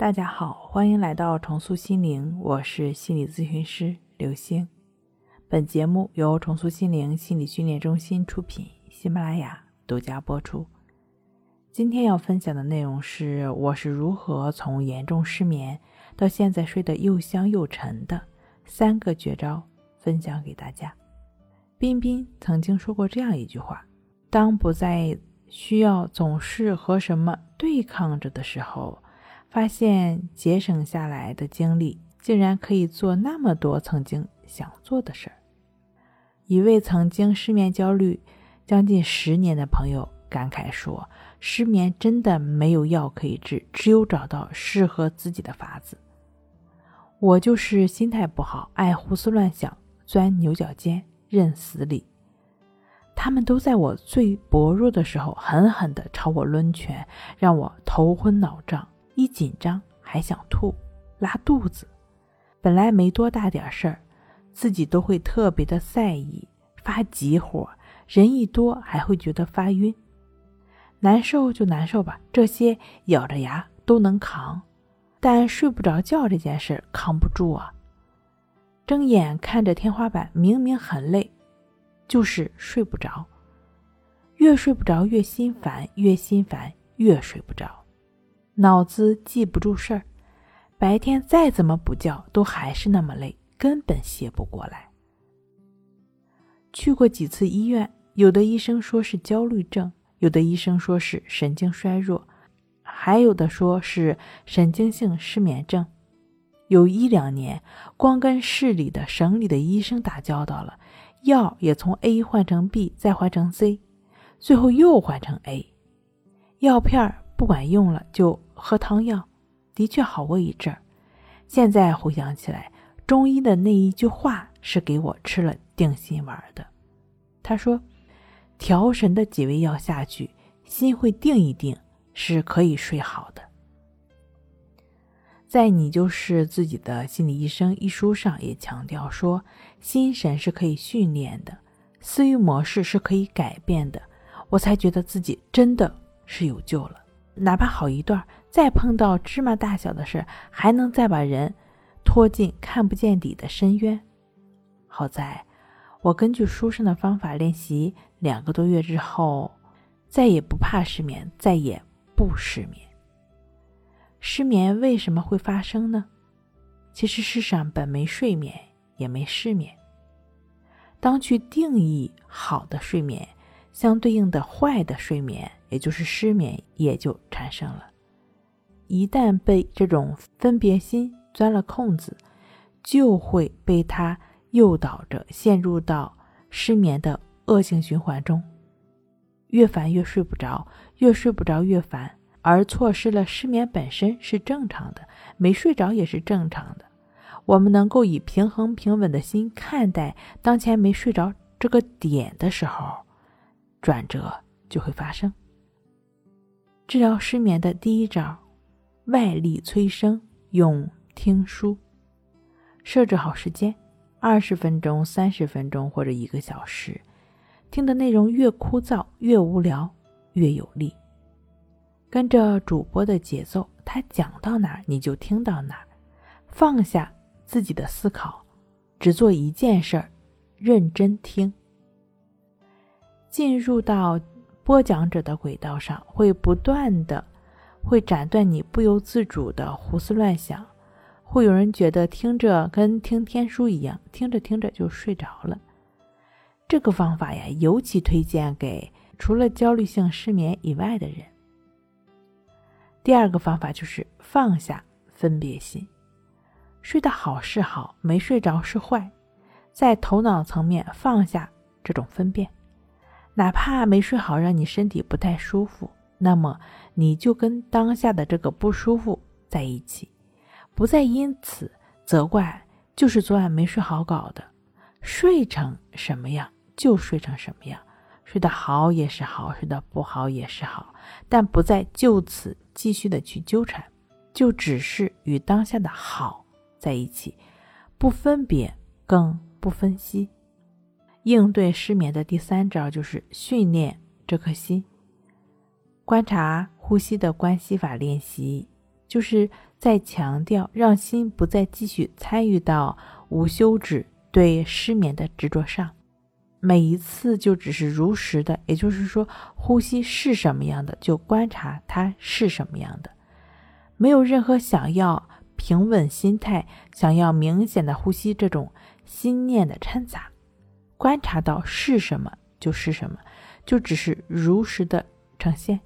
大家好，欢迎来到重塑心灵，我是心理咨询师刘星。本节目由重塑心灵心理训练中心出品，喜马拉雅独家播出。今天要分享的内容是我是如何从严重失眠到现在睡得又香又沉的三个绝招，分享给大家。彬彬曾经说过这样一句话：当不再需要总是和什么对抗着的时候。发现节省下来的精力，竟然可以做那么多曾经想做的事儿。一位曾经失眠焦虑将近十年的朋友感慨说：“失眠真的没有药可以治，只有找到适合自己的法子。”我就是心态不好，爱胡思乱想，钻牛角尖，认死理。他们都在我最薄弱的时候狠狠地朝我抡拳，让我头昏脑胀。一紧张还想吐、拉肚子，本来没多大点事儿，自己都会特别的在意、发急火，人一多还会觉得发晕。难受就难受吧，这些咬着牙都能扛，但睡不着觉这件事扛不住啊。睁眼看着天花板，明明很累，就是睡不着，越睡不着越心烦，越心烦越睡不着。脑子记不住事儿，白天再怎么补觉都还是那么累，根本歇不过来。去过几次医院，有的医生说是焦虑症，有的医生说是神经衰弱，还有的说是神经性失眠症。有一两年，光跟市里的、省里的医生打交道了，药也从 A 换成 B，再换成 C，最后又换成 A，药片儿。不管用了就喝汤药，的确好过一阵儿。现在回想起来，中医的那一句话是给我吃了定心丸的。他说：“调神的几味药下去，心会定一定，是可以睡好的。”在《你就是自己的心理医生》一书上也强调说，心神是可以训练的，思维模式是可以改变的。我才觉得自己真的是有救了。哪怕好一段，再碰到芝麻大小的事，还能再把人拖进看不见底的深渊。好在，我根据书上的方法练习两个多月之后，再也不怕失眠，再也不失眠。失眠为什么会发生呢？其实世上本没睡眠，也没失眠。当去定义好的睡眠，相对应的坏的睡眠。也就是失眠也就产生了，一旦被这种分别心钻了空子，就会被它诱导着陷入到失眠的恶性循环中，越烦越睡不着，越睡不着越烦，而错失了失眠本身是正常的，没睡着也是正常的。我们能够以平衡平稳的心看待当前没睡着这个点的时候，转折就会发生。治疗失眠的第一招，外力催生，用听书。设置好时间，二十分钟、三十分钟或者一个小时，听的内容越枯燥、越无聊，越有力。跟着主播的节奏，他讲到哪儿你就听到哪儿，放下自己的思考，只做一件事儿，认真听。进入到。播讲者的轨道上会不断的会斩断你不由自主的胡思乱想，会有人觉得听着跟听天书一样，听着听着就睡着了。这个方法呀，尤其推荐给除了焦虑性失眠以外的人。第二个方法就是放下分别心，睡得好是好，没睡着是坏，在头脑层面放下这种分辨。哪怕没睡好，让你身体不太舒服，那么你就跟当下的这个不舒服在一起，不再因此责怪，就是昨晚没睡好搞的。睡成什么样就睡成什么样，睡得好也是好，睡得不好也是好，但不再就此继续的去纠缠，就只是与当下的好在一起，不分别，更不分析。应对失眠的第三招就是训练这颗心，观察呼吸的关系法练习，就是在强调让心不再继续参与到无休止对失眠的执着上。每一次就只是如实的，也就是说，呼吸是什么样的，就观察它是什么样的，没有任何想要平稳心态、想要明显的呼吸这种心念的掺杂。观察到是什么就是什么，就只是如实的呈现。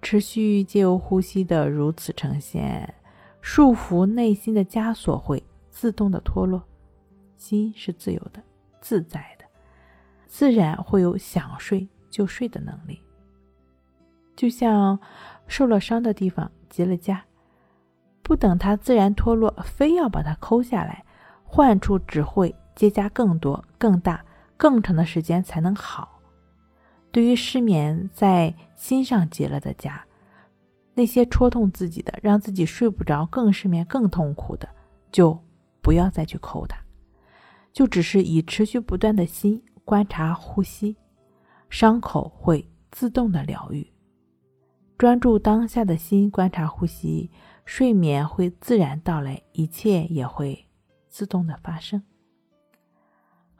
持续借由呼吸的如此呈现，束缚内心的枷锁会自动的脱落，心是自由的。自在的，自然会有想睡就睡的能力。就像受了伤的地方结了痂，不等它自然脱落，非要把它抠下来，患处只会结痂更多、更大、更长的时间才能好。对于失眠在心上结了的痂，那些戳痛自己的、让自己睡不着、更失眠、更痛苦的，就不要再去抠它。就只是以持续不断的心观察呼吸，伤口会自动的疗愈。专注当下的心观察呼吸，睡眠会自然到来，一切也会自动的发生。